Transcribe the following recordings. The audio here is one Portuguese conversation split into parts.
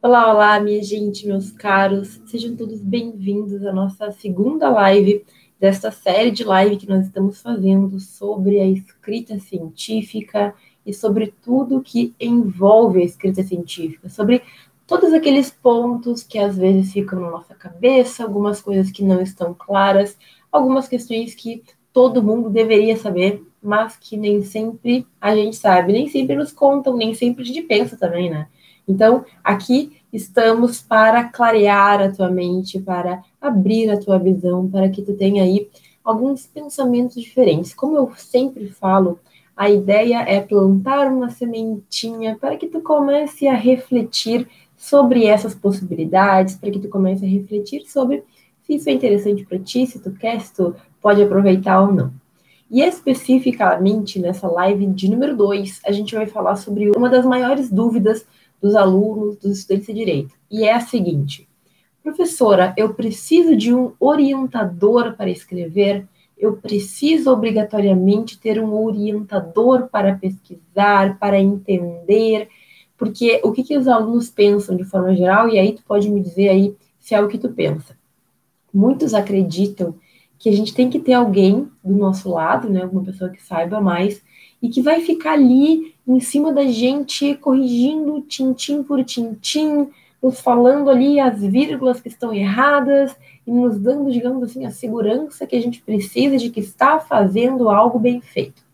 Olá, olá, minha gente, meus caros, sejam todos bem-vindos à nossa segunda live desta série de live que nós estamos fazendo sobre a escrita científica e sobre tudo que envolve a escrita científica, sobre todos aqueles pontos que às vezes ficam na nossa cabeça, algumas coisas que não estão claras, algumas questões que todo mundo deveria saber, mas que nem sempre a gente sabe, nem sempre nos contam, nem sempre a gente pensa também, né? Então, aqui estamos para clarear a tua mente, para abrir a tua visão, para que tu tenha aí alguns pensamentos diferentes. Como eu sempre falo, a ideia é plantar uma sementinha para que tu comece a refletir sobre essas possibilidades, para que tu comece a refletir sobre se isso é interessante para ti, se tu quer, se tu pode aproveitar ou não. E especificamente nessa live de número 2, a gente vai falar sobre uma das maiores dúvidas dos alunos, dos estudantes de direito. E é a seguinte: professora, eu preciso de um orientador para escrever? Eu preciso obrigatoriamente ter um orientador para pesquisar, para entender? Porque o que, que os alunos pensam de forma geral, e aí tu pode me dizer aí se é o que tu pensa. Muitos acreditam que a gente tem que ter alguém do nosso lado, né, alguma pessoa que saiba mais, e que vai ficar ali em cima da gente, corrigindo tintim por tintim, nos falando ali as vírgulas que estão erradas e nos dando, digamos assim, a segurança que a gente precisa de que está fazendo algo bem feito.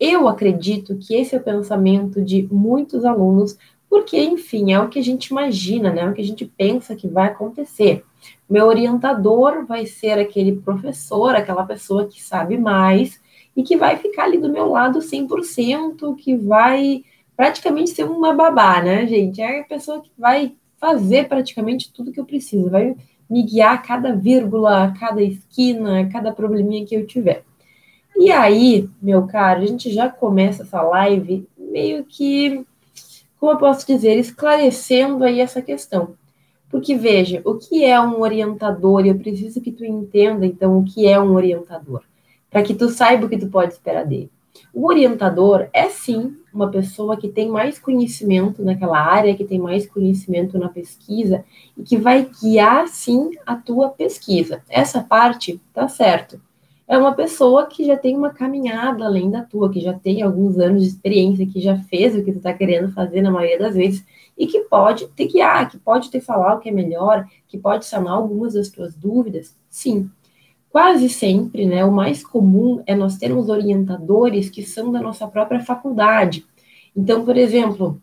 Eu acredito que esse é o pensamento de muitos alunos, porque, enfim, é o que a gente imagina, né? É o que a gente pensa que vai acontecer. Meu orientador vai ser aquele professor, aquela pessoa que sabe mais, e que vai ficar ali do meu lado 100%, que vai praticamente ser uma babá, né, gente? É a pessoa que vai fazer praticamente tudo que eu preciso, vai me guiar a cada vírgula, a cada esquina, a cada probleminha que eu tiver. E aí, meu caro, a gente já começa essa live meio que, como eu posso dizer, esclarecendo aí essa questão. Porque veja, o que é um orientador? Eu preciso que tu entenda, então, o que é um orientador para que tu saiba o que tu pode esperar dele. O orientador é sim uma pessoa que tem mais conhecimento naquela área, que tem mais conhecimento na pesquisa e que vai guiar sim a tua pesquisa. Essa parte tá certo. É uma pessoa que já tem uma caminhada além da tua, que já tem alguns anos de experiência, que já fez o que tu está querendo fazer na maioria das vezes e que pode te guiar, que pode te falar o que é melhor, que pode sanar algumas das tuas dúvidas. Sim, Quase sempre, né, o mais comum é nós termos orientadores que são da nossa própria faculdade. Então, por exemplo,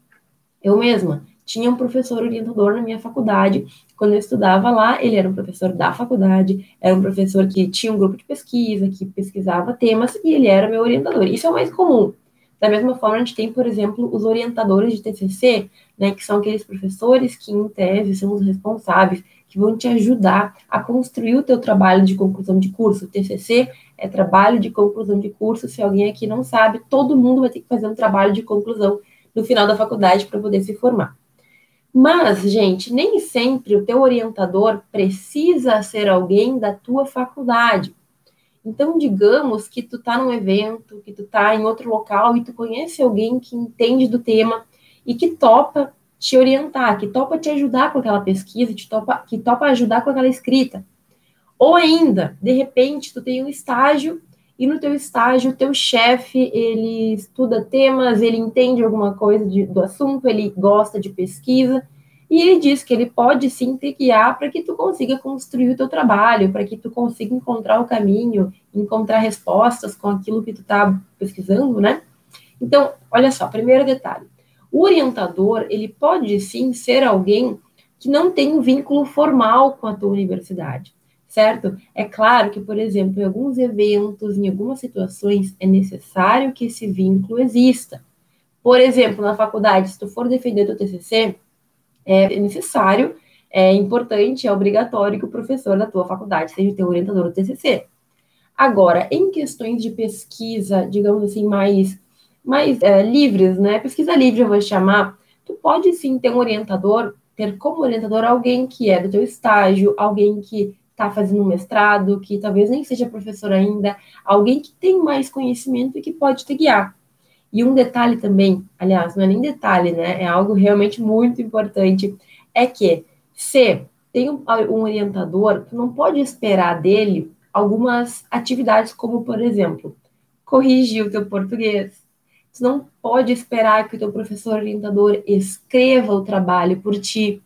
eu mesma tinha um professor orientador na minha faculdade. Quando eu estudava lá, ele era um professor da faculdade, era um professor que tinha um grupo de pesquisa, que pesquisava temas, e ele era meu orientador. Isso é o mais comum. Da mesma forma, a gente tem, por exemplo, os orientadores de TCC, né, que são aqueles professores que, em tese, são os responsáveis que vão te ajudar a construir o teu trabalho de conclusão de curso. O TCC é trabalho de conclusão de curso. Se alguém aqui não sabe, todo mundo vai ter que fazer um trabalho de conclusão no final da faculdade para poder se formar. Mas, gente, nem sempre o teu orientador precisa ser alguém da tua faculdade. Então, digamos que tu tá num evento, que tu tá em outro local e tu conhece alguém que entende do tema e que topa te orientar, que topa te ajudar com aquela pesquisa, que topa, que topa ajudar com aquela escrita. Ou ainda, de repente, tu tem um estágio e no teu estágio, o teu chefe, ele estuda temas, ele entende alguma coisa de, do assunto, ele gosta de pesquisa, e ele diz que ele pode sim te guiar para que tu consiga construir o teu trabalho, para que tu consiga encontrar o caminho, encontrar respostas com aquilo que tu está pesquisando, né? Então, olha só, primeiro detalhe. O orientador, ele pode sim ser alguém que não tem um vínculo formal com a tua universidade, certo? É claro que, por exemplo, em alguns eventos, em algumas situações, é necessário que esse vínculo exista. Por exemplo, na faculdade, se tu for defender teu TCC, é necessário, é importante, é obrigatório que o professor da tua faculdade seja teu orientador do TCC. Agora, em questões de pesquisa, digamos assim, mais mais é, livres, né? Pesquisa livre eu vou chamar. Tu pode sim ter um orientador, ter como orientador alguém que é do teu estágio, alguém que está fazendo um mestrado, que talvez nem seja professor ainda, alguém que tem mais conhecimento e que pode te guiar. E um detalhe também, aliás, não é nem detalhe, né? É algo realmente muito importante, é que se tem um, um orientador, tu não pode esperar dele algumas atividades, como, por exemplo, corrigir o teu português. Tu não pode esperar que o teu professor orientador escreva o trabalho por ti.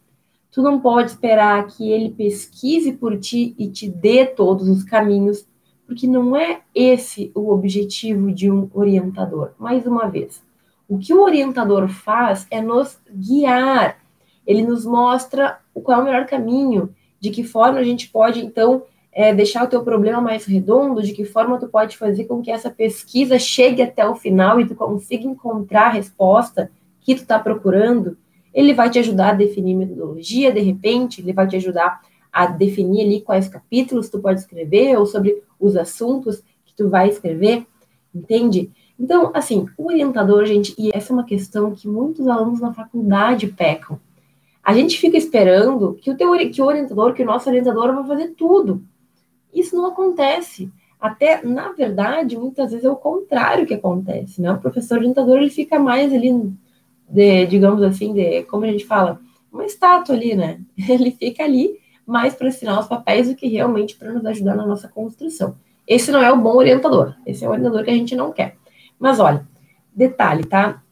Tu não pode esperar que ele pesquise por ti e te dê todos os caminhos, porque não é esse o objetivo de um orientador. Mais uma vez, o que o orientador faz é nos guiar. Ele nos mostra qual é o melhor caminho, de que forma a gente pode, então, é, deixar o teu problema mais redondo, de que forma tu pode fazer com que essa pesquisa chegue até o final e tu consiga encontrar a resposta que tu está procurando. Ele vai te ajudar a definir metodologia, de repente, ele vai te ajudar a definir ali quais capítulos tu pode escrever ou sobre os assuntos que tu vai escrever, entende? Então, assim, o orientador, gente, e essa é uma questão que muitos alunos na faculdade pecam. A gente fica esperando que o, teu, que o orientador, que o nosso orientador vai fazer tudo. Isso não acontece. Até, na verdade, muitas vezes é o contrário que acontece, né? O professor orientador, ele fica mais ali, de, digamos assim, de, como a gente fala, uma estátua ali, né? Ele fica ali mais para assinar os papéis do que realmente para nos ajudar na nossa construção. Esse não é o bom orientador. Esse é o orientador que a gente não quer. Mas olha, detalhe, tá?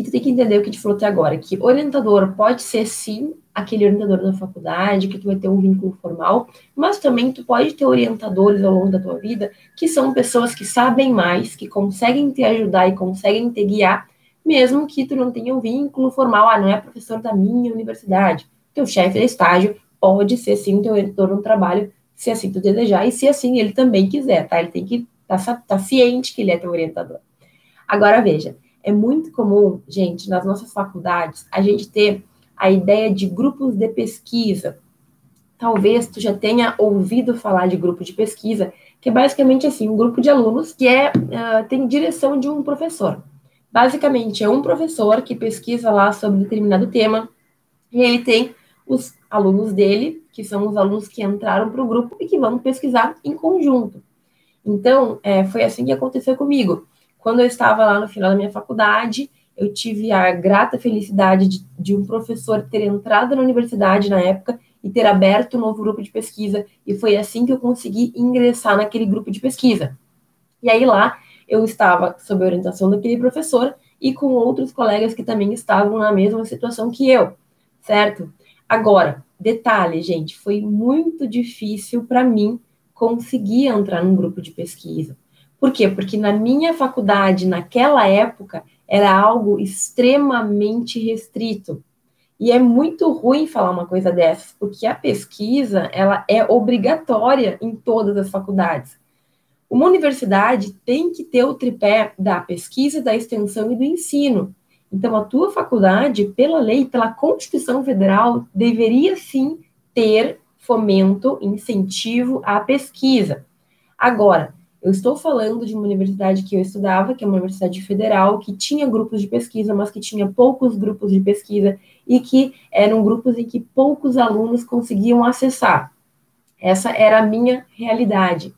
Que tu tem que entender o que gente falou até agora, que orientador pode ser sim aquele orientador da faculdade, que tu vai ter um vínculo formal, mas também tu pode ter orientadores ao longo da tua vida que são pessoas que sabem mais, que conseguem te ajudar e conseguem te guiar, mesmo que tu não tenha um vínculo formal, ah, não é professor da minha universidade. Teu chefe de estágio pode ser sim teu orientador no trabalho, se assim tu desejar, e se assim ele também quiser, tá? Ele tem que estar tá, tá ciente que ele é teu orientador. Agora, veja, é muito comum, gente, nas nossas faculdades, a gente ter a ideia de grupos de pesquisa. Talvez tu já tenha ouvido falar de grupo de pesquisa, que é basicamente assim, um grupo de alunos que é, uh, tem direção de um professor. Basicamente, é um professor que pesquisa lá sobre determinado tema, e ele tem os alunos dele, que são os alunos que entraram para o grupo e que vão pesquisar em conjunto. Então, é, foi assim que aconteceu comigo. Quando eu estava lá no final da minha faculdade, eu tive a grata felicidade de, de um professor ter entrado na universidade na época e ter aberto um novo grupo de pesquisa, e foi assim que eu consegui ingressar naquele grupo de pesquisa. E aí lá eu estava sob a orientação daquele professor e com outros colegas que também estavam na mesma situação que eu, certo? Agora, detalhe, gente, foi muito difícil para mim conseguir entrar num grupo de pesquisa. Por quê? Porque na minha faculdade, naquela época, era algo extremamente restrito. E é muito ruim falar uma coisa dessas, porque a pesquisa, ela é obrigatória em todas as faculdades. Uma universidade tem que ter o tripé da pesquisa, da extensão e do ensino. Então, a tua faculdade, pela lei, pela Constituição Federal, deveria sim ter fomento, incentivo à pesquisa. Agora, eu estou falando de uma universidade que eu estudava, que é uma universidade federal, que tinha grupos de pesquisa, mas que tinha poucos grupos de pesquisa e que eram grupos em que poucos alunos conseguiam acessar. Essa era a minha realidade.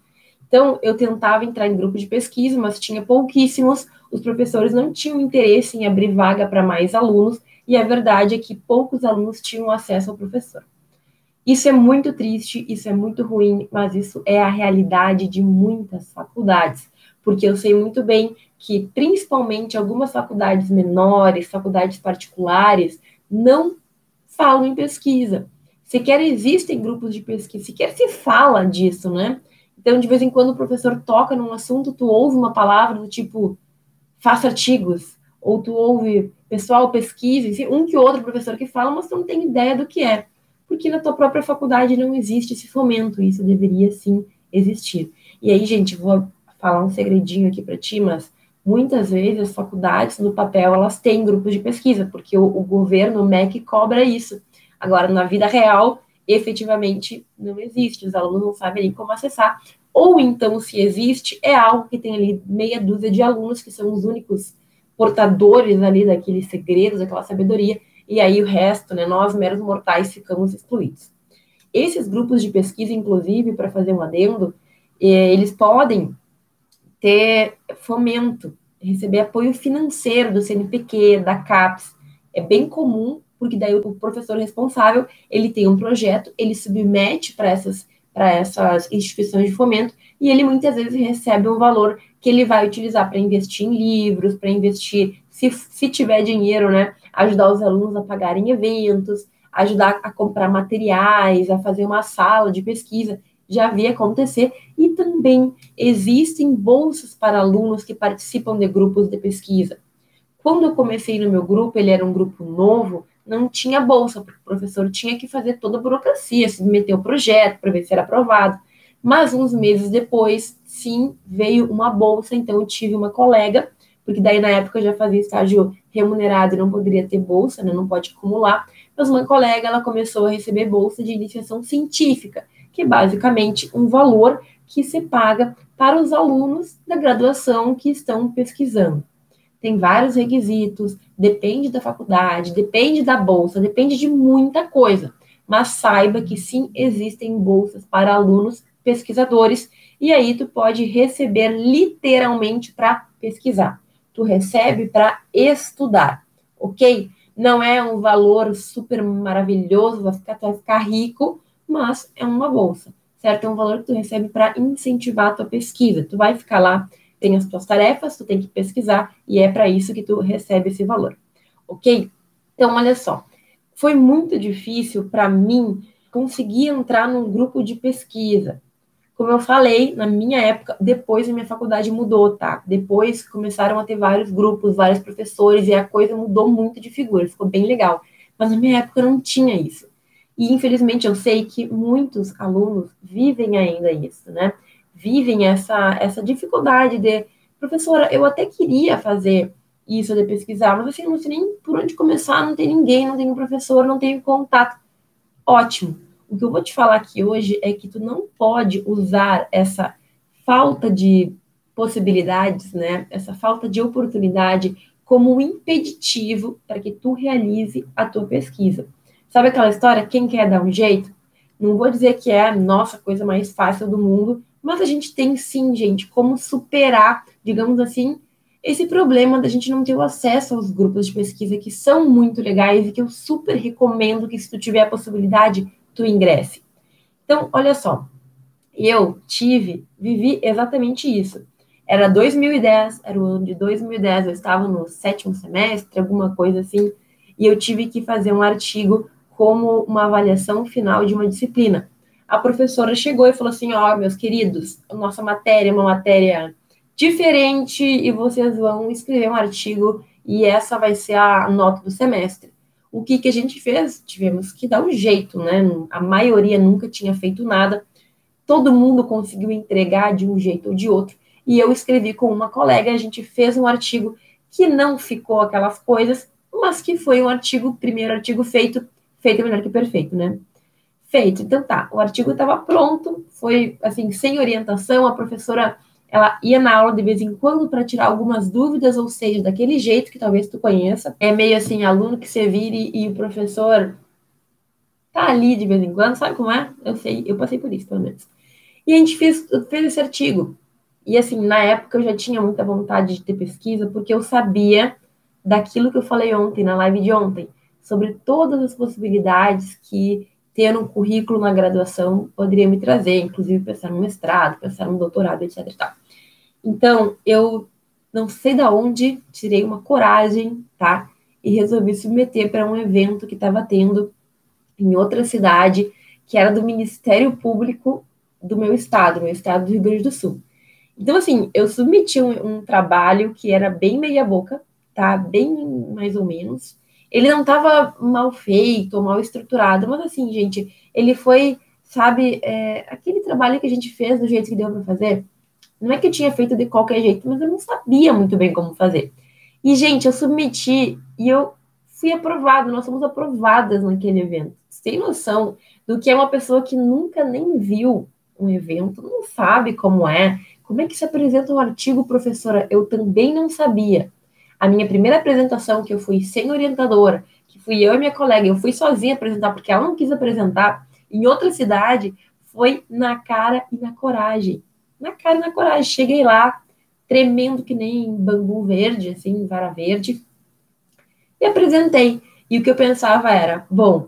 Então, eu tentava entrar em grupo de pesquisa, mas tinha pouquíssimos, os professores não tinham interesse em abrir vaga para mais alunos, e a verdade é que poucos alunos tinham acesso ao professor. Isso é muito triste, isso é muito ruim, mas isso é a realidade de muitas faculdades, porque eu sei muito bem que, principalmente, algumas faculdades menores, faculdades particulares, não falam em pesquisa. Sequer existem grupos de pesquisa, sequer se fala disso, né? Então, de vez em quando, o professor toca num assunto, tu ouve uma palavra do tipo, faça artigos, ou tu ouve, pessoal, pesquise, um que outro professor que fala, mas tu não tem ideia do que é porque na tua própria faculdade não existe esse fomento, isso deveria sim existir. E aí, gente, vou falar um segredinho aqui para ti, mas muitas vezes as faculdades no papel elas têm grupos de pesquisa, porque o, o governo, o MEC, cobra isso. Agora, na vida real, efetivamente não existe, os alunos não sabem nem como acessar. Ou então, se existe, é algo que tem ali meia dúzia de alunos que são os únicos portadores ali daqueles segredos, daquela sabedoria, e aí o resto, né, nós meros mortais ficamos excluídos. Esses grupos de pesquisa, inclusive, para fazer um adendo, eh, eles podem ter fomento, receber apoio financeiro do CNPq, da CAPES. É bem comum porque daí o professor responsável, ele tem um projeto, ele submete para essas para essas instituições de fomento e ele muitas vezes recebe um valor que ele vai utilizar para investir em livros, para investir, se, se tiver dinheiro, né, ajudar os alunos a pagarem eventos, ajudar a comprar materiais, a fazer uma sala de pesquisa já vi acontecer, e também existem bolsas para alunos que participam de grupos de pesquisa. Quando eu comecei no meu grupo, ele era um grupo novo, não tinha bolsa, porque o professor tinha que fazer toda a burocracia, submeter o projeto para ver se era aprovado. Mas uns meses depois, sim, veio uma bolsa, então eu tive uma colega, porque daí na época eu já fazia estágio remunerado e não poderia ter bolsa, né, não pode acumular, mas uma colega, ela começou a receber bolsa de iniciação científica, que é basicamente um valor que se paga para os alunos da graduação que estão pesquisando. Tem vários requisitos, depende da faculdade, depende da bolsa, depende de muita coisa. Mas saiba que sim existem bolsas para alunos pesquisadores e aí tu pode receber literalmente para pesquisar. Tu recebe para estudar, ok? Não é um valor super maravilhoso, vai ficar, tu vai ficar rico, mas é uma bolsa, certo? É um valor que tu recebe para incentivar a tua pesquisa. Tu vai ficar lá, tem as tuas tarefas, tu tem que pesquisar e é para isso que tu recebe esse valor, ok? Então, olha só, foi muito difícil para mim conseguir entrar num grupo de pesquisa. Como eu falei, na minha época, depois a minha faculdade mudou, tá? Depois começaram a ter vários grupos, vários professores, e a coisa mudou muito de figura, ficou bem legal. Mas na minha época não tinha isso. E infelizmente eu sei que muitos alunos vivem ainda isso, né? Vivem essa, essa dificuldade de, professora, eu até queria fazer isso de pesquisar, mas assim, não sei nem por onde começar, não tem ninguém, não tenho professor, não tenho contato. Ótimo. O que eu vou te falar aqui hoje é que tu não pode usar essa falta de possibilidades, né? Essa falta de oportunidade como um impeditivo para que tu realize a tua pesquisa. Sabe aquela história? Quem quer dar um jeito? Não vou dizer que é a nossa coisa mais fácil do mundo, mas a gente tem sim, gente, como superar, digamos assim, esse problema da gente não ter o acesso aos grupos de pesquisa que são muito legais e que eu super recomendo que se tu tiver a possibilidade, tu ingresse. Então, olha só, eu tive, vivi exatamente isso. Era 2010, era o ano de 2010, eu estava no sétimo semestre, alguma coisa assim, e eu tive que fazer um artigo como uma avaliação final de uma disciplina. A professora chegou e falou assim: Ó, oh, meus queridos, nossa matéria é uma matéria diferente e vocês vão escrever um artigo e essa vai ser a nota do semestre. O que, que a gente fez? Tivemos que dar um jeito, né? A maioria nunca tinha feito nada, todo mundo conseguiu entregar de um jeito ou de outro. E eu escrevi com uma colega, a gente fez um artigo que não ficou aquelas coisas, mas que foi um artigo, primeiro artigo feito feito é melhor que perfeito, né? Feito. Então tá, o artigo estava pronto, foi assim, sem orientação, a professora ela ia na aula de vez em quando para tirar algumas dúvidas, ou seja, daquele jeito que talvez tu conheça. É meio assim, aluno que você vire e o professor tá ali de vez em quando, sabe como é? Eu sei, eu passei por isso, pelo menos. E a gente fez, fez esse artigo. E assim, na época eu já tinha muita vontade de ter pesquisa, porque eu sabia daquilo que eu falei ontem, na live de ontem sobre todas as possibilidades que ter um currículo na graduação poderia me trazer, inclusive pensar no mestrado, pensar no doutorado, etc. Então, eu não sei da onde tirei uma coragem, tá? E resolvi submeter para um evento que estava tendo em outra cidade, que era do Ministério Público do meu estado, meu estado do Rio Grande do Sul. Então, assim, eu submeti um, um trabalho que era bem meia-boca, tá? Bem mais ou menos, ele não estava mal feito mal estruturado, mas assim, gente, ele foi, sabe, é, aquele trabalho que a gente fez do jeito que deu para fazer. Não é que eu tinha feito de qualquer jeito, mas eu não sabia muito bem como fazer. E, gente, eu submeti e eu fui aprovada, nós fomos aprovadas naquele evento. Tem noção do que é uma pessoa que nunca nem viu um evento, não sabe como é, como é que se apresenta um artigo, professora? Eu também não sabia. A minha primeira apresentação, que eu fui sem orientadora, que fui eu e minha colega, eu fui sozinha apresentar, porque ela não quis apresentar, em outra cidade, foi na cara e na coragem. Na cara e na coragem. Cheguei lá, tremendo que nem bambu verde, assim, vara verde, e apresentei. E o que eu pensava era, bom,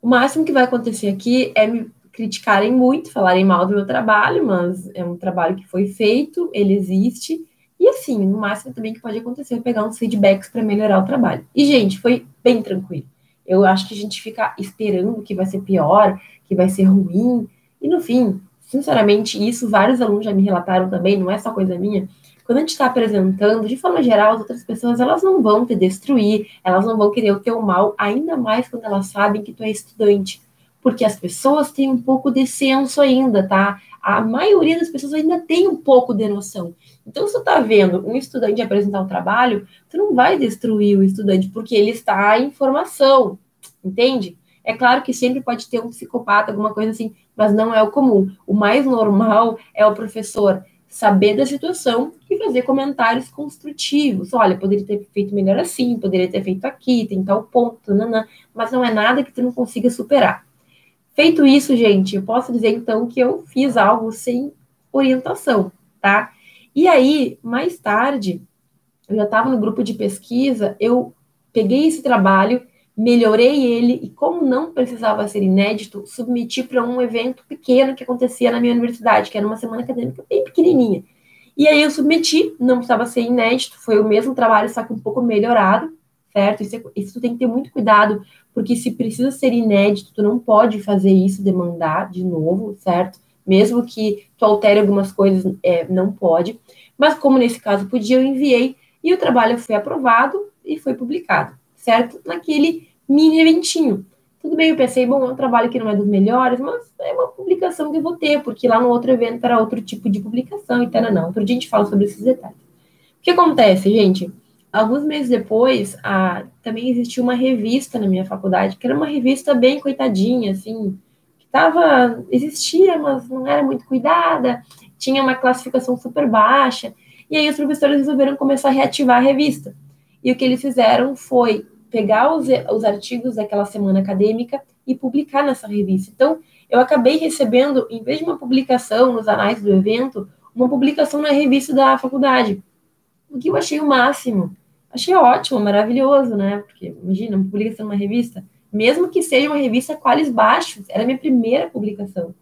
o máximo que vai acontecer aqui é me criticarem muito, falarem mal do meu trabalho, mas é um trabalho que foi feito, ele existe, e assim, no máximo também que pode acontecer é pegar uns feedbacks para melhorar o trabalho. E, gente, foi bem tranquilo. Eu acho que a gente fica esperando que vai ser pior, que vai ser ruim, e no fim, sinceramente, isso vários alunos já me relataram também, não é só coisa minha. Quando a gente está apresentando, de forma geral, as outras pessoas, elas não vão te destruir, elas não vão querer o teu mal, ainda mais quando elas sabem que tu é estudante. Porque as pessoas têm um pouco de senso ainda, tá? A maioria das pessoas ainda tem um pouco de noção. Então, se tu tá vendo um estudante apresentar um trabalho, tu não vai destruir o estudante, porque ele está em formação, entende? É claro que sempre pode ter um psicopata, alguma coisa assim, mas não é o comum. O mais normal é o professor saber da situação e fazer comentários construtivos. Olha, poderia ter feito melhor assim, poderia ter feito aqui, tem tal ponto, nanã, mas não é nada que tu não consiga superar. Feito isso, gente, eu posso dizer então que eu fiz algo sem orientação, tá? E aí, mais tarde, eu já estava no grupo de pesquisa, eu peguei esse trabalho, melhorei ele e, como não precisava ser inédito, submeti para um evento pequeno que acontecia na minha universidade, que era uma semana acadêmica bem pequenininha. E aí eu submeti, não precisava ser inédito, foi o mesmo trabalho, só que um pouco melhorado, certo? Isso, é, isso tem que ter muito cuidado, porque se precisa ser inédito, tu não pode fazer isso, demandar de novo, certo? mesmo que tu altere algumas coisas, é, não pode. Mas como nesse caso podia, eu enviei e o trabalho foi aprovado e foi publicado, certo? Naquele mini eventinho. Tudo bem, eu pensei, bom, é um trabalho que não é dos melhores, mas é uma publicação que eu vou ter, porque lá no outro evento era outro tipo de publicação e tal, não. Outro dia a gente fala sobre esses detalhes. O que acontece, gente? Alguns meses depois, a, também existiu uma revista na minha faculdade, que era uma revista bem coitadinha, assim, tava, existia, mas não era muito cuidada, tinha uma classificação super baixa, e aí os professores resolveram começar a reativar a revista. E o que eles fizeram foi pegar os, os artigos daquela semana acadêmica e publicar nessa revista. Então, eu acabei recebendo, em vez de uma publicação nos anais do evento, uma publicação na revista da faculdade. O que eu achei o máximo. Achei ótimo, maravilhoso, né? Porque, imagina, uma publicação numa revista mesmo que seja uma revista quales baixos, era a minha primeira publicação.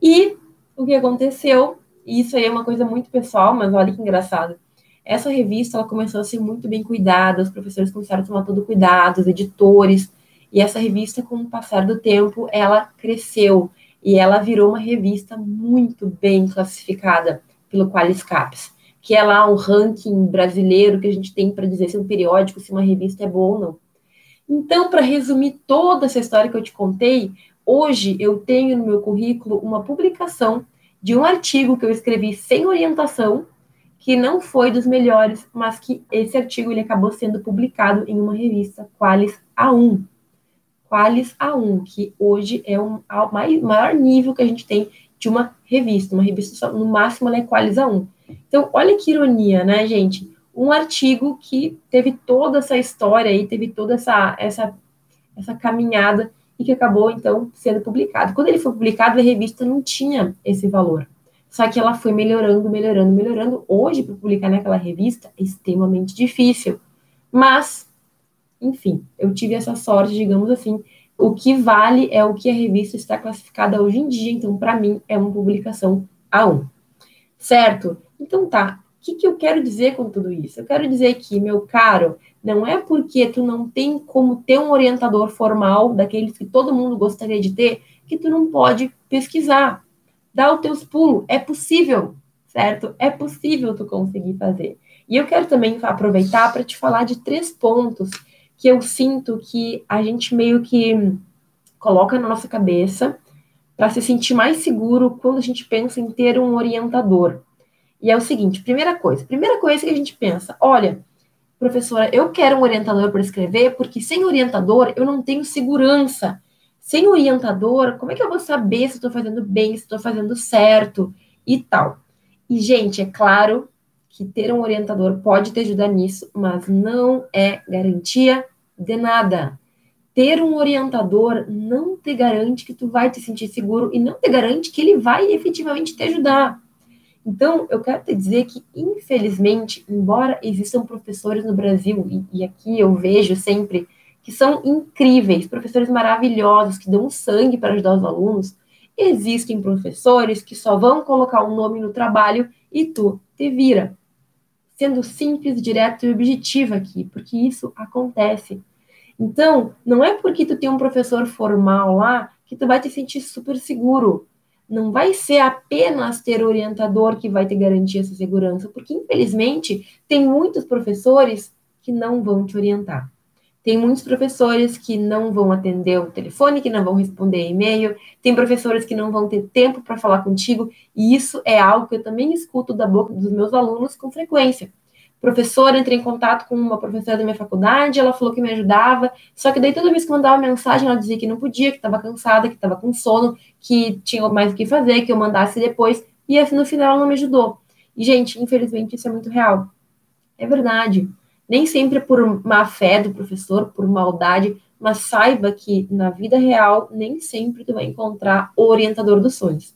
E o que aconteceu, e isso aí é uma coisa muito pessoal, mas olha que engraçado. Essa revista ela começou a ser muito bem cuidada, os professores começaram a tomar todo cuidado, os editores, e essa revista, com o passar do tempo, ela cresceu e ela virou uma revista muito bem classificada pelo Qualis Caps, que é lá um ranking brasileiro que a gente tem para dizer se um periódico, se uma revista é boa ou não. Então, para resumir toda essa história que eu te contei, hoje eu tenho no meu currículo uma publicação de um artigo que eu escrevi sem orientação, que não foi dos melhores, mas que esse artigo ele acabou sendo publicado em uma revista, Qualis A1. Qualis A1, que hoje é o maior nível que a gente tem de uma revista. Uma revista, no máximo, ela é Qualis A1. Então, olha que ironia, né, gente? um artigo que teve toda essa história aí, teve toda essa, essa, essa caminhada e que acabou, então, sendo publicado. Quando ele foi publicado, a revista não tinha esse valor. Só que ela foi melhorando, melhorando, melhorando. Hoje, para publicar naquela revista, é extremamente difícil. Mas, enfim, eu tive essa sorte, digamos assim. O que vale é o que a revista está classificada hoje em dia. Então, para mim, é uma publicação A1. Certo? Então, tá que, que eu quero dizer com tudo isso? Eu quero dizer que, meu caro, não é porque tu não tem como ter um orientador formal, daqueles que todo mundo gostaria de ter, que tu não pode pesquisar. Dá os teus pulos. É possível, certo? É possível tu conseguir fazer. E eu quero também aproveitar para te falar de três pontos que eu sinto que a gente meio que coloca na nossa cabeça para se sentir mais seguro quando a gente pensa em ter um orientador. E é o seguinte: primeira coisa, primeira coisa que a gente pensa, olha, professora, eu quero um orientador para escrever, porque sem orientador eu não tenho segurança. Sem orientador, como é que eu vou saber se estou fazendo bem, se estou fazendo certo e tal? E, gente, é claro que ter um orientador pode te ajudar nisso, mas não é garantia de nada. Ter um orientador não te garante que tu vai te sentir seguro e não te garante que ele vai efetivamente te ajudar. Então, eu quero te dizer que, infelizmente, embora existam professores no Brasil, e, e aqui eu vejo sempre que são incríveis, professores maravilhosos que dão sangue para ajudar os alunos, existem professores que só vão colocar um nome no trabalho e tu te vira. Sendo simples, direto e objetivo aqui, porque isso acontece. Então, não é porque tu tem um professor formal lá que tu vai te sentir super seguro. Não vai ser apenas ter orientador que vai te garantir essa segurança, porque infelizmente tem muitos professores que não vão te orientar. Tem muitos professores que não vão atender o telefone, que não vão responder e-mail, tem professores que não vão ter tempo para falar contigo, e isso é algo que eu também escuto da boca dos meus alunos com frequência. Professora, entrei em contato com uma professora da minha faculdade, ela falou que me ajudava, só que daí toda vez que mandava mensagem, ela dizia que não podia, que estava cansada, que estava com sono, que tinha mais o que fazer, que eu mandasse depois, e assim, no final ela não me ajudou. E, gente, infelizmente isso é muito real. É verdade nem sempre por má fé do professor, por maldade, mas saiba que na vida real nem sempre tu vai encontrar o orientador dos sonhos.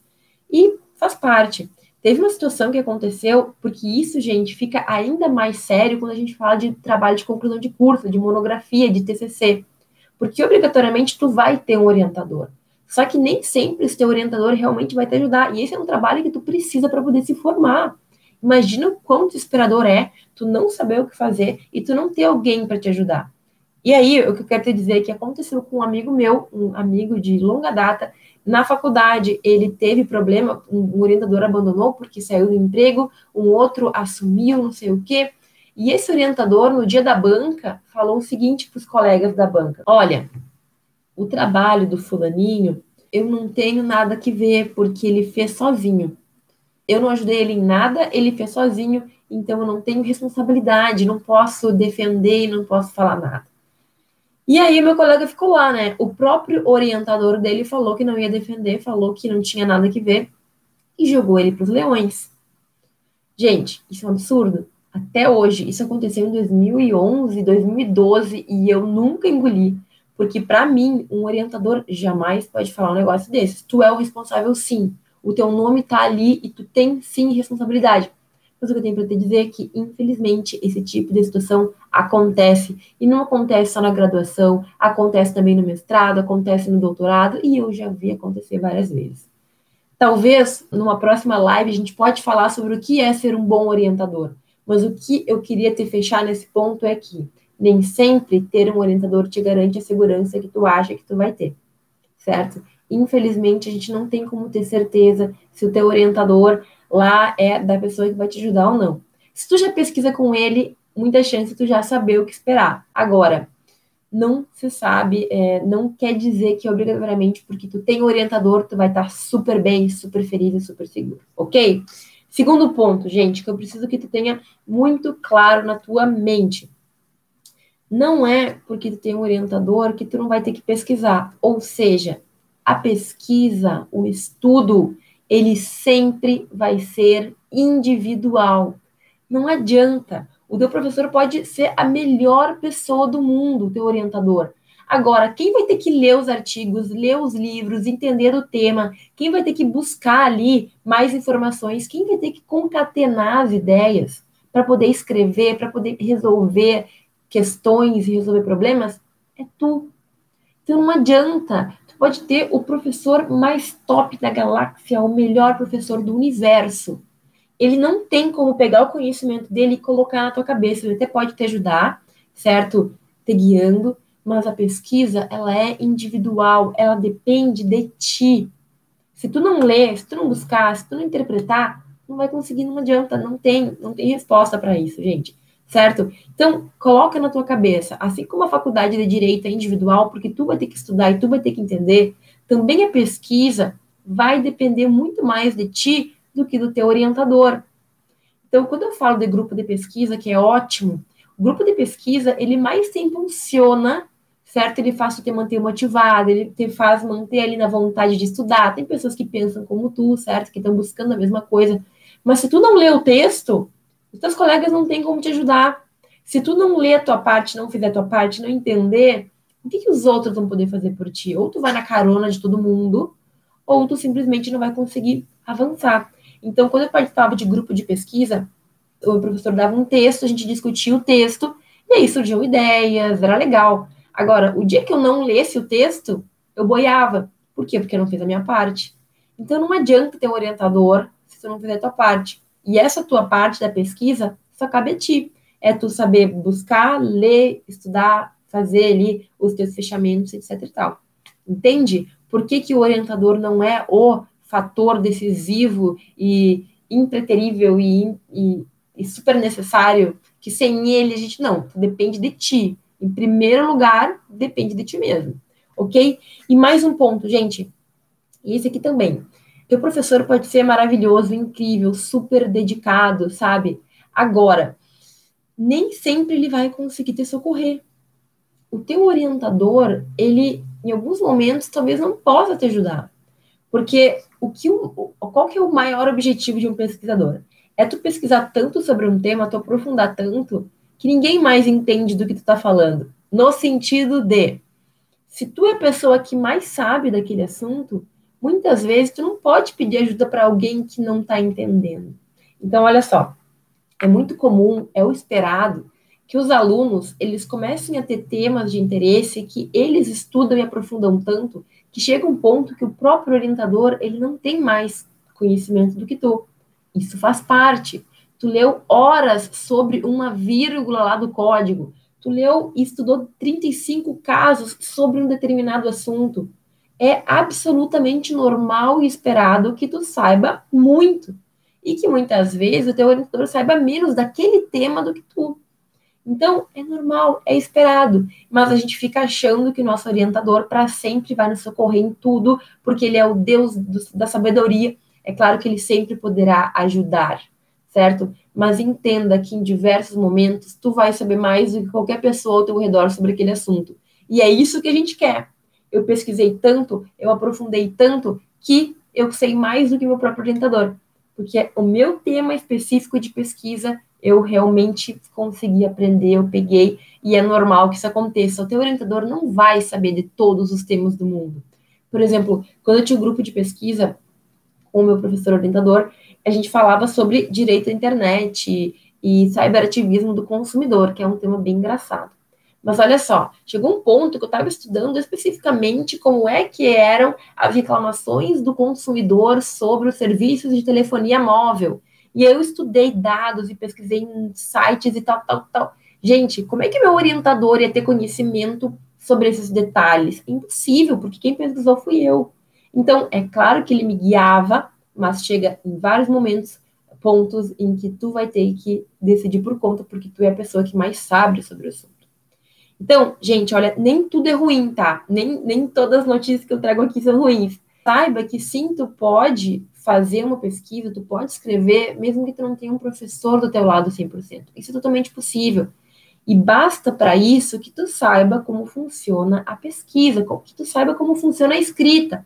E faz parte. Teve uma situação que aconteceu, porque isso, gente, fica ainda mais sério quando a gente fala de trabalho de conclusão de curso, de monografia, de TCC. Porque obrigatoriamente tu vai ter um orientador. Só que nem sempre esse teu orientador realmente vai te ajudar. E esse é um trabalho que tu precisa para poder se formar. Imagina o quão desesperador é tu não saber o que fazer e tu não ter alguém para te ajudar. E aí, o que eu quero te dizer é que aconteceu com um amigo meu, um amigo de longa data, na faculdade ele teve problema, um orientador abandonou porque saiu do emprego, um outro assumiu, não sei o quê. E esse orientador, no dia da banca, falou o seguinte para os colegas da banca: Olha, o trabalho do fulaninho, eu não tenho nada que ver, porque ele fez sozinho eu não ajudei ele em nada, ele fez sozinho, então eu não tenho responsabilidade, não posso defender e não posso falar nada. E aí meu colega ficou lá, né? O próprio orientador dele falou que não ia defender, falou que não tinha nada que ver e jogou ele para os leões. Gente, isso é um absurdo. Até hoje, isso aconteceu em 2011, 2012 e eu nunca engoli, porque para mim um orientador jamais pode falar um negócio desses. Tu é o responsável, sim o teu nome tá ali e tu tem sim responsabilidade. Mas o que eu tenho para te dizer é que, infelizmente, esse tipo de situação acontece. E não acontece só na graduação, acontece também no mestrado, acontece no doutorado, e eu já vi acontecer várias vezes. Talvez, numa próxima live, a gente pode falar sobre o que é ser um bom orientador. Mas o que eu queria te fechar nesse ponto é que nem sempre ter um orientador te garante a segurança que tu acha que tu vai ter, certo? Infelizmente, a gente não tem como ter certeza se o teu orientador lá é da pessoa que vai te ajudar ou não. Se tu já pesquisa com ele, muita chance tu já saber o que esperar. Agora, não se sabe, é, não quer dizer que obrigatoriamente porque tu tem orientador, tu vai estar super bem, super feliz e super seguro, ok? Segundo ponto, gente, que eu preciso que tu tenha muito claro na tua mente. Não é porque tu tem um orientador que tu não vai ter que pesquisar. Ou seja, a pesquisa, o estudo, ele sempre vai ser individual. Não adianta. O teu professor pode ser a melhor pessoa do mundo, o teu orientador. Agora, quem vai ter que ler os artigos, ler os livros, entender o tema, quem vai ter que buscar ali mais informações, quem vai ter que concatenar as ideias para poder escrever, para poder resolver questões e resolver problemas, é tu. Então não adianta pode ter o professor mais top da galáxia, o melhor professor do universo. Ele não tem como pegar o conhecimento dele e colocar na tua cabeça. Ele até pode te ajudar, certo? Te guiando, mas a pesquisa, ela é individual, ela depende de ti. Se tu não ler, se tu não buscar, se tu não interpretar, não vai conseguir, não adianta, não tem, não tem resposta para isso, gente certo? Então, coloca na tua cabeça, assim como a faculdade de direito é individual, porque tu vai ter que estudar e tu vai ter que entender, também a pesquisa vai depender muito mais de ti do que do teu orientador. Então, quando eu falo de grupo de pesquisa, que é ótimo, o grupo de pesquisa, ele mais te impulsiona, certo? Ele faz te manter motivado, ele te faz manter ali na vontade de estudar. Tem pessoas que pensam como tu, certo? Que estão buscando a mesma coisa. Mas se tu não lê o texto, os teus colegas não têm como te ajudar. Se tu não ler a tua parte, não fizer a tua parte, não entender, o que, que os outros vão poder fazer por ti? Ou tu vai na carona de todo mundo, ou tu simplesmente não vai conseguir avançar. Então, quando eu participava de grupo de pesquisa, o professor dava um texto, a gente discutia o texto, e aí surgiam ideias, era legal. Agora, o dia que eu não lesse o texto, eu boiava. Por quê? Porque eu não fiz a minha parte. Então não adianta ter um orientador se tu não fizer a tua parte. E essa tua parte da pesquisa só cabe a ti. É tu saber buscar, ler, estudar, fazer ali os teus fechamentos, etc e tal. Entende? Por que, que o orientador não é o fator decisivo e impreterível e, e, e super necessário, que sem ele a gente não, depende de ti. Em primeiro lugar, depende de ti mesmo, ok? E mais um ponto, gente, e esse aqui também. Teu professor pode ser maravilhoso, incrível, super dedicado, sabe? Agora, nem sempre ele vai conseguir te socorrer. O teu orientador, ele, em alguns momentos, talvez não possa te ajudar. Porque o que o, qual que é o maior objetivo de um pesquisador? É tu pesquisar tanto sobre um tema, tu aprofundar tanto, que ninguém mais entende do que tu está falando. No sentido de, se tu é a pessoa que mais sabe daquele assunto, muitas vezes tu não pode pedir ajuda para alguém que não está entendendo. Então, olha só, é muito comum, é o esperado, que os alunos eles comecem a ter temas de interesse que eles estudam e aprofundam tanto que chega um ponto que o próprio orientador ele não tem mais conhecimento do que tu. Isso faz parte. Tu leu horas sobre uma vírgula lá do código. Tu leu e estudou 35 casos sobre um determinado assunto. É absolutamente normal e esperado que tu saiba muito. E que muitas vezes o teu orientador saiba menos daquele tema do que tu. Então, é normal, é esperado, mas a gente fica achando que o nosso orientador para sempre vai nos socorrer em tudo, porque ele é o Deus do, da sabedoria. É claro que ele sempre poderá ajudar, certo? Mas entenda que em diversos momentos tu vai saber mais do que qualquer pessoa ao teu redor sobre aquele assunto. E é isso que a gente quer. Eu pesquisei tanto, eu aprofundei tanto, que eu sei mais do que meu próprio orientador. Porque o meu tema específico de pesquisa eu realmente consegui aprender, eu peguei, e é normal que isso aconteça. O teu orientador não vai saber de todos os temas do mundo. Por exemplo, quando eu tinha um grupo de pesquisa com o meu professor orientador, a gente falava sobre direito à internet e cyberativismo do consumidor, que é um tema bem engraçado. Mas olha só, chegou um ponto que eu estava estudando especificamente como é que eram as reclamações do consumidor sobre os serviços de telefonia móvel. E eu estudei dados e pesquisei em sites e tal, tal, tal. Gente, como é que meu orientador ia ter conhecimento sobre esses detalhes? Impossível, porque quem pesquisou fui eu. Então, é claro que ele me guiava, mas chega em vários momentos, pontos em que tu vai ter que decidir por conta, porque tu é a pessoa que mais sabe sobre o assunto. Então, gente, olha, nem tudo é ruim, tá? Nem, nem todas as notícias que eu trago aqui são ruins. Saiba que sim, tu pode fazer uma pesquisa, tu pode escrever, mesmo que tu não tenha um professor do teu lado 100%. Isso é totalmente possível. E basta para isso que tu saiba como funciona a pesquisa, que tu saiba como funciona a escrita.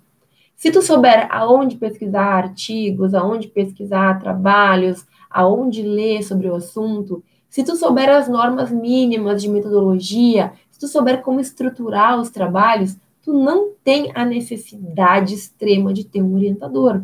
Se tu souber aonde pesquisar artigos, aonde pesquisar trabalhos, aonde ler sobre o assunto, se tu souber as normas mínimas de metodologia, se tu souber como estruturar os trabalhos, tu não tem a necessidade extrema de ter um orientador.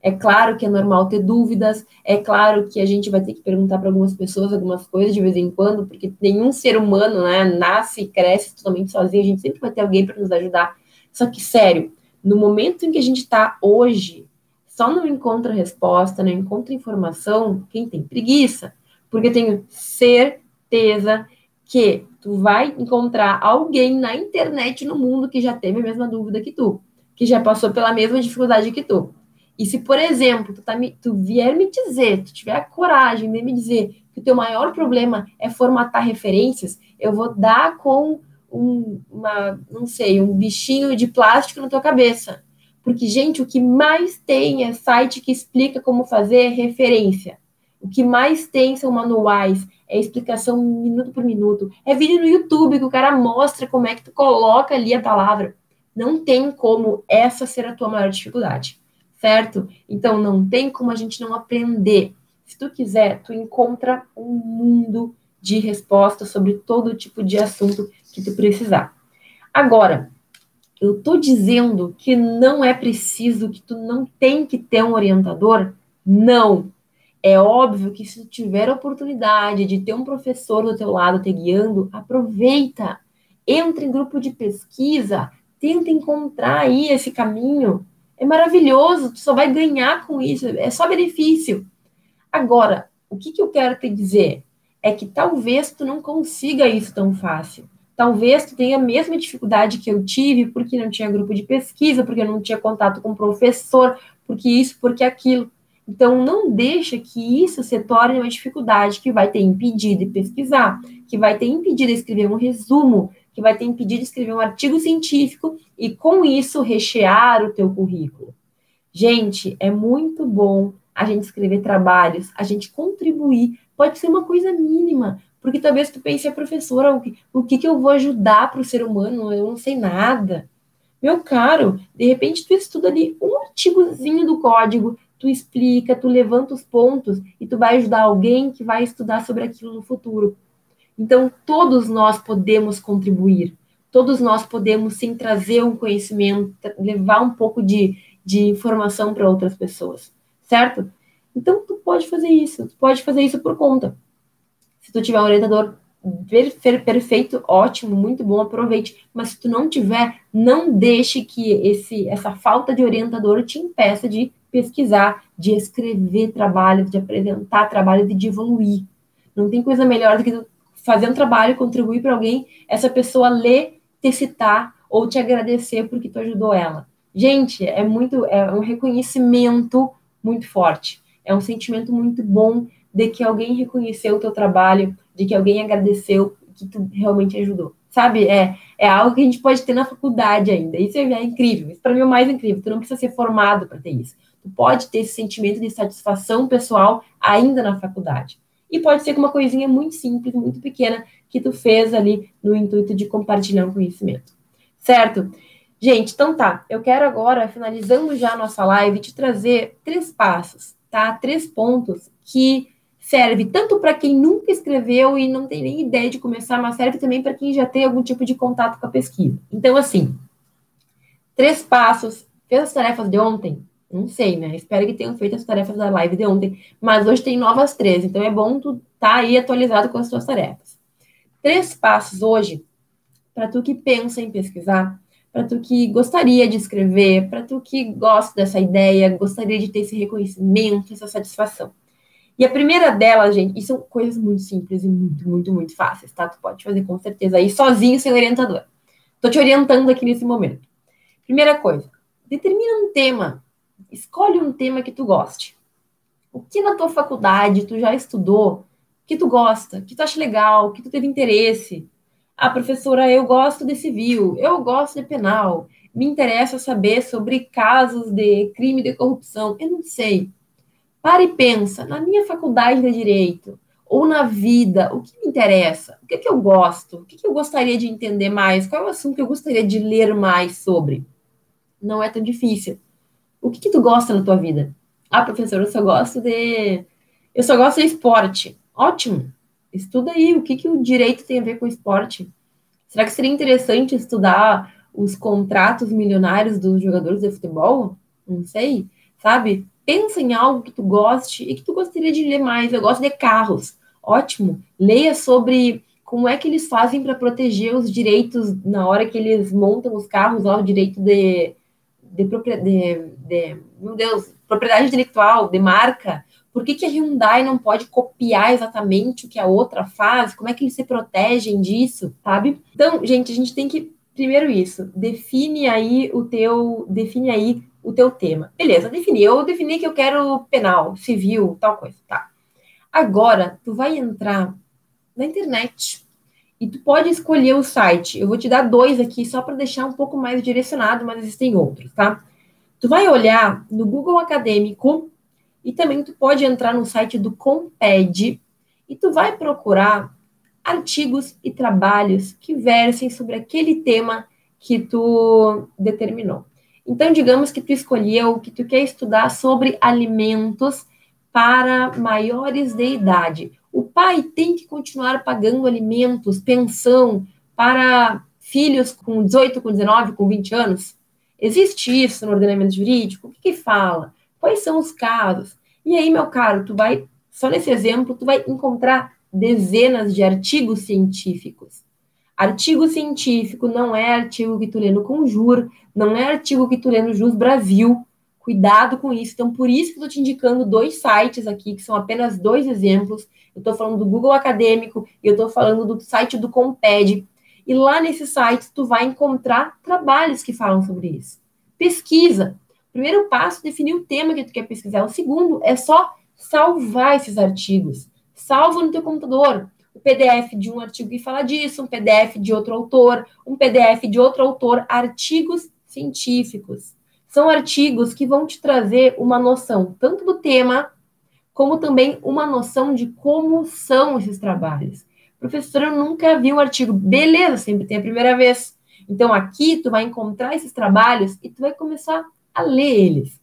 É claro que é normal ter dúvidas, é claro que a gente vai ter que perguntar para algumas pessoas algumas coisas de vez em quando, porque nenhum ser humano né, nasce e cresce totalmente sozinho, a gente sempre vai ter alguém para nos ajudar. Só que, sério, no momento em que a gente está hoje, só não encontra resposta, não encontra informação, quem tem preguiça. Porque eu tenho certeza que tu vai encontrar alguém na internet no mundo que já teve a mesma dúvida que tu, que já passou pela mesma dificuldade que tu. E se, por exemplo, tu, tá me, tu vier me dizer, tu tiver a coragem de me dizer que o teu maior problema é formatar referências, eu vou dar com um, uma, não sei, um bichinho de plástico na tua cabeça. Porque, gente, o que mais tem é site que explica como fazer referência. O que mais tem são manuais, é explicação minuto por minuto. É vídeo no YouTube que o cara mostra como é que tu coloca ali a palavra. Não tem como essa ser a tua maior dificuldade certo? Então não tem como a gente não aprender. Se tu quiser, tu encontra um mundo de respostas sobre todo tipo de assunto que tu precisar. Agora, eu tô dizendo que não é preciso, que tu não tem que ter um orientador? Não. É óbvio que se tiver a oportunidade de ter um professor do teu lado te guiando, aproveita. Entre em grupo de pesquisa, tenta encontrar aí esse caminho. É maravilhoso, tu só vai ganhar com isso, é só benefício. Agora, o que, que eu quero te dizer? É que talvez tu não consiga isso tão fácil. Talvez tu tenha a mesma dificuldade que eu tive, porque não tinha grupo de pesquisa, porque não tinha contato com o professor, porque isso, porque aquilo. Então, não deixa que isso se torne uma dificuldade que vai ter impedido de pesquisar, que vai ter impedido de escrever um resumo, que vai ter impedido de escrever um artigo científico e, com isso, rechear o teu currículo. Gente, é muito bom a gente escrever trabalhos, a gente contribuir. Pode ser uma coisa mínima, porque talvez tu pense, a professora, o que, o que, que eu vou ajudar para o ser humano? Eu não sei nada. Meu caro, de repente tu estuda ali um artigozinho do código, tu explica, tu levanta os pontos e tu vai ajudar alguém que vai estudar sobre aquilo no futuro. Então, todos nós podemos contribuir, todos nós podemos sim trazer um conhecimento, levar um pouco de, de informação para outras pessoas, certo? Então, tu pode fazer isso, tu pode fazer isso por conta. Se tu tiver um orientador per, perfeito, ótimo, muito bom, aproveite. Mas se tu não tiver, não deixe que esse, essa falta de orientador te impeça de pesquisar, de escrever trabalho, de apresentar trabalho, de evoluir. Não tem coisa melhor do que fazer um trabalho, contribuir para alguém, essa pessoa ler, te citar ou te agradecer porque tu ajudou ela. Gente, é muito, é um reconhecimento muito forte. É um sentimento muito bom de que alguém reconheceu o teu trabalho, de que alguém agradeceu que tu realmente ajudou. Sabe? É, é algo que a gente pode ter na faculdade ainda. Isso é incrível. Isso para mim é o mais incrível. Tu não precisa ser formado para ter isso. Tu pode ter esse sentimento de satisfação pessoal ainda na faculdade. E pode ser com uma coisinha muito simples, muito pequena, que tu fez ali no intuito de compartilhar um conhecimento. Certo? Gente, então tá. Eu quero agora, finalizando já a nossa live, te trazer três passos, tá? Três pontos que serve tanto para quem nunca escreveu e não tem nem ideia de começar, mas serve também para quem já tem algum tipo de contato com a pesquisa. Então, assim, três passos. Fez as tarefas de ontem? Não sei, né? Espero que tenham feito as tarefas da live de ontem, mas hoje tem novas três, então é bom tu estar tá aí atualizado com as tuas tarefas. Três passos hoje para tu que pensa em pesquisar, para tu que gostaria de escrever, para tu que gosta dessa ideia, gostaria de ter esse reconhecimento, essa satisfação. E a primeira delas, gente, e são coisas muito simples e muito, muito, muito fáceis, tá? Tu pode fazer com certeza aí sozinho, sem orientador. Tô te orientando aqui nesse momento. Primeira coisa, determina um tema. Escolhe um tema que tu goste. O que na tua faculdade tu já estudou, que tu gosta, que tu acha legal, que tu teve interesse. Ah, professora, eu gosto de civil, eu gosto de penal, me interessa saber sobre casos de crime de corrupção. Eu não sei. Para e pensa, na minha faculdade de direito, ou na vida, o que me interessa? O que, que eu gosto? O que, que eu gostaria de entender mais? Qual é o assunto que eu gostaria de ler mais sobre? Não é tão difícil. O que, que tu gosta na tua vida? Ah, professor, eu só gosto de. Eu só gosto de esporte. Ótimo. Estuda aí o que, que o direito tem a ver com esporte. Será que seria interessante estudar os contratos milionários dos jogadores de futebol? Não sei, sabe? pensa em algo que tu goste e que tu gostaria de ler mais. Eu gosto de carros. Ótimo. Leia sobre como é que eles fazem para proteger os direitos na hora que eles montam os carros, o direito de, de, de, de meu Deus, propriedade intelectual, de marca. Por que, que a Hyundai não pode copiar exatamente o que a outra faz? Como é que eles se protegem disso, sabe? Então, gente, a gente tem que primeiro isso, define aí o teu, define aí o teu tema. Beleza, defini. Eu defini que eu quero penal, civil, tal coisa, tá? Agora, tu vai entrar na internet e tu pode escolher o site. Eu vou te dar dois aqui só para deixar um pouco mais direcionado, mas existem outros, tá? Tu vai olhar no Google Acadêmico e também tu pode entrar no site do Comped e tu vai procurar artigos e trabalhos que versem sobre aquele tema que tu determinou. Então, digamos que tu escolheu que tu quer estudar sobre alimentos para maiores de idade. O pai tem que continuar pagando alimentos, pensão para filhos com 18, com 19, com 20 anos? Existe isso no ordenamento jurídico? O que, que fala? Quais são os casos? E aí, meu caro, tu vai, só nesse exemplo, tu vai encontrar dezenas de artigos científicos. Artigo científico não é artigo que tu lê no Conjur, não é artigo que tu lê no Jus Brasil. Cuidado com isso. Então, por isso que eu estou te indicando dois sites aqui, que são apenas dois exemplos. Eu estou falando do Google Acadêmico e eu estou falando do site do Comped. E lá nesse site tu vai encontrar trabalhos que falam sobre isso. Pesquisa. Primeiro passo, definir o tema que tu quer pesquisar. O segundo é só salvar esses artigos. Salva no teu computador o PDF de um artigo que fala disso, um PDF de outro autor, um PDF de outro autor, artigos científicos. São artigos que vão te trazer uma noção tanto do tema, como também uma noção de como são esses trabalhos. Professor, eu nunca vi um artigo. Beleza, sempre tem a primeira vez. Então aqui tu vai encontrar esses trabalhos e tu vai começar a ler eles.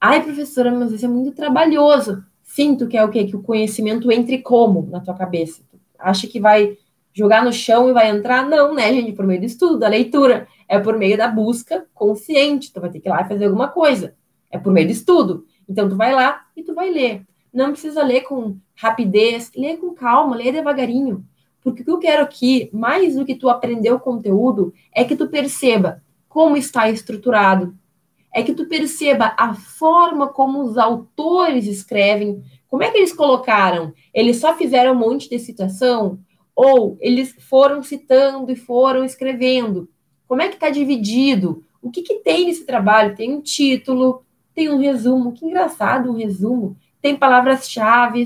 Ai, professora, mas isso é muito trabalhoso. Sinto que é o quê? Que o conhecimento entre como na tua cabeça acha que vai jogar no chão e vai entrar. Não, né, gente? Por meio do estudo, da leitura. É por meio da busca consciente. Tu vai ter que ir lá e fazer alguma coisa. É por meio do estudo. Então, tu vai lá e tu vai ler. Não precisa ler com rapidez, lê com calma, lê devagarinho. Porque o que eu quero aqui, mais do que tu aprender o conteúdo, é que tu perceba como está estruturado, é que tu perceba a forma como os autores escrevem, como é que eles colocaram? Eles só fizeram um monte de citação? Ou eles foram citando e foram escrevendo? Como é que está dividido? O que, que tem nesse trabalho? Tem um título, tem um resumo. Que engraçado um resumo. Tem palavras-chave,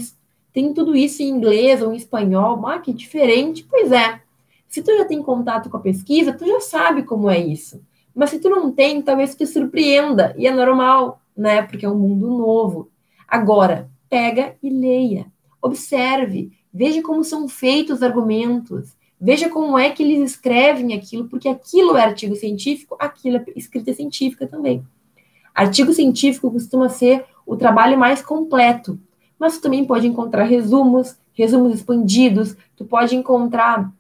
tem tudo isso em inglês ou em espanhol. Ah, que diferente. Pois é. Se tu já tem contato com a pesquisa, tu já sabe como é isso. Mas se tu não tem, talvez te surpreenda. E é normal, né? Porque é um mundo novo. Agora, pega e leia. Observe, veja como são feitos os argumentos, veja como é que eles escrevem aquilo, porque aquilo é artigo científico, aquilo é escrita científica também. Artigo científico costuma ser o trabalho mais completo, mas tu também pode encontrar resumos, resumos expandidos, tu pode encontrar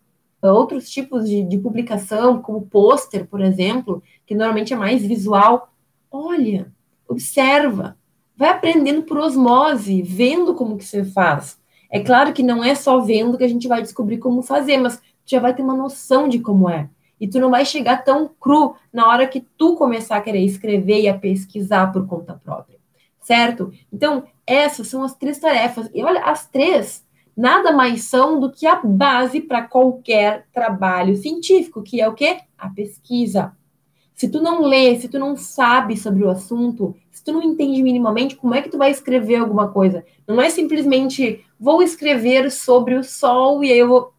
uh, outros tipos de, de publicação, como pôster, por exemplo, que normalmente é mais visual. Olha, observa, vai aprendendo por osmose, vendo como que você faz. É claro que não é só vendo que a gente vai descobrir como fazer, mas tu já vai ter uma noção de como é. E tu não vai chegar tão cru na hora que tu começar a querer escrever e a pesquisar por conta própria. Certo? Então, essas são as três tarefas. E olha, as três nada mais são do que a base para qualquer trabalho científico, que é o quê? A pesquisa. Se tu não lê, se tu não sabe sobre o assunto, tu não entende minimamente, como é que tu vai escrever alguma coisa? Não é simplesmente vou escrever sobre o sol e aí eu vou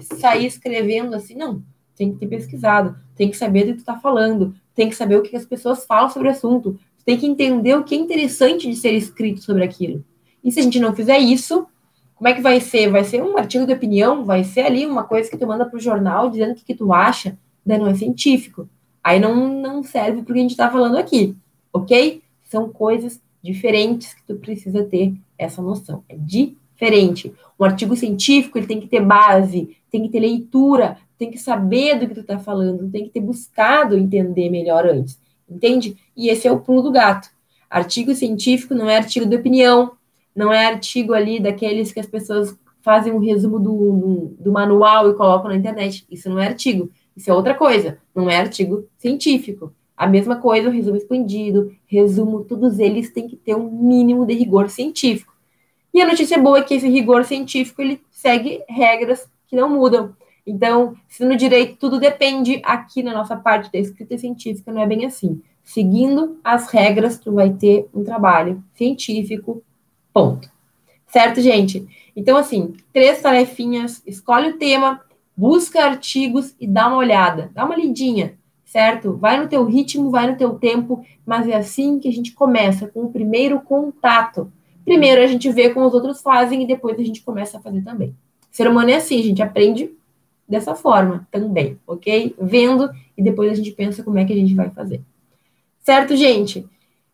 sair escrevendo assim, não. Tem que ter pesquisado, tem que saber do que tu tá falando, tem que saber o que as pessoas falam sobre o assunto, tem que entender o que é interessante de ser escrito sobre aquilo. E se a gente não fizer isso, como é que vai ser? Vai ser um artigo de opinião? Vai ser ali uma coisa que tu manda para o jornal dizendo o que, que tu acha? Daí não é científico. Aí não, não serve para o que a gente está falando aqui, ok? São coisas diferentes que tu precisa ter essa noção. É diferente. Um artigo científico ele tem que ter base, tem que ter leitura, tem que saber do que tu está falando, tem que ter buscado entender melhor antes, entende? E esse é o pulo do gato. Artigo científico não é artigo de opinião, não é artigo ali daqueles que as pessoas fazem um resumo do, do, do manual e colocam na internet. Isso não é artigo. Isso é outra coisa, não é artigo científico. A mesma coisa, o resumo expandido, resumo, todos eles têm que ter um mínimo de rigor científico. E a notícia boa é que esse rigor científico ele segue regras que não mudam. Então, se no direito tudo depende, aqui na nossa parte da escrita científica não é bem assim. Seguindo as regras, tu vai ter um trabalho científico, ponto. Certo, gente? Então, assim, três tarefinhas, escolhe o tema, busca artigos e dá uma olhada, dá uma lidinha, certo? Vai no teu ritmo, vai no teu tempo, mas é assim que a gente começa, com o primeiro contato. Primeiro a gente vê como os outros fazem e depois a gente começa a fazer também. Ser humano é assim, a gente aprende dessa forma também, ok? Vendo e depois a gente pensa como é que a gente vai fazer. Certo, gente?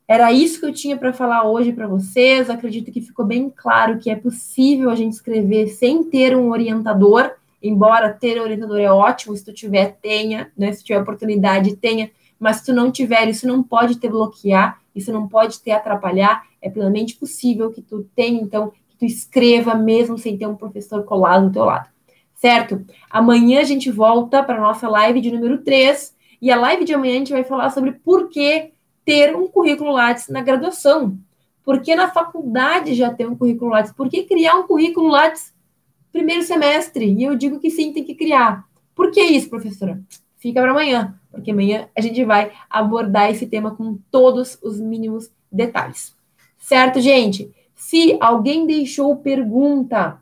Era isso que eu tinha para falar hoje para vocês. Acredito que ficou bem claro que é possível a gente escrever sem ter um orientador embora ter orientador é ótimo, se tu tiver, tenha, né? Se tiver oportunidade, tenha, mas se tu não tiver, isso não pode te bloquear, isso não pode te atrapalhar, é plenamente possível que tu tenha, então, que tu escreva mesmo sem ter um professor colado do teu lado. certo? Amanhã a gente volta para a nossa live de número 3, e a live de amanhã a gente vai falar sobre por que ter um currículo Lattes na graduação. Por que na faculdade já ter um currículo Lattes? Por que criar um currículo Lattes primeiro semestre? E eu digo que sim, tem que criar. Por que isso, professora? Fica para amanhã, porque amanhã a gente vai abordar esse tema com todos os mínimos detalhes. Certo, gente? Se alguém deixou pergunta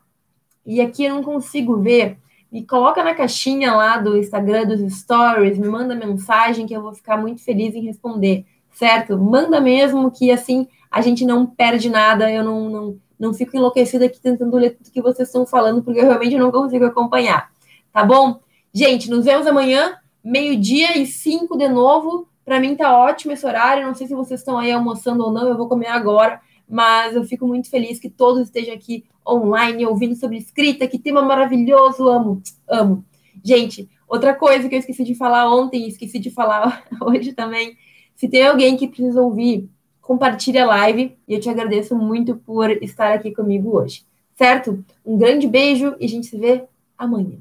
e aqui eu não consigo ver, me coloca na caixinha lá do Instagram, dos stories, me manda mensagem que eu vou ficar muito feliz em responder, certo? Manda mesmo que assim a gente não perde nada, eu não, não, não fico enlouquecida aqui tentando ler tudo que vocês estão falando, porque eu realmente não consigo acompanhar, tá bom? Gente, nos vemos amanhã, meio-dia e cinco de novo. Para mim tá ótimo esse horário, não sei se vocês estão aí almoçando ou não, eu vou comer agora, mas eu fico muito feliz que todos estejam aqui online ouvindo sobre escrita, que tema maravilhoso, amo, amo. Gente, outra coisa que eu esqueci de falar ontem, esqueci de falar hoje também, se tem alguém que precisa ouvir, compartilhe a live e eu te agradeço muito por estar aqui comigo hoje, certo? Um grande beijo e a gente se vê amanhã.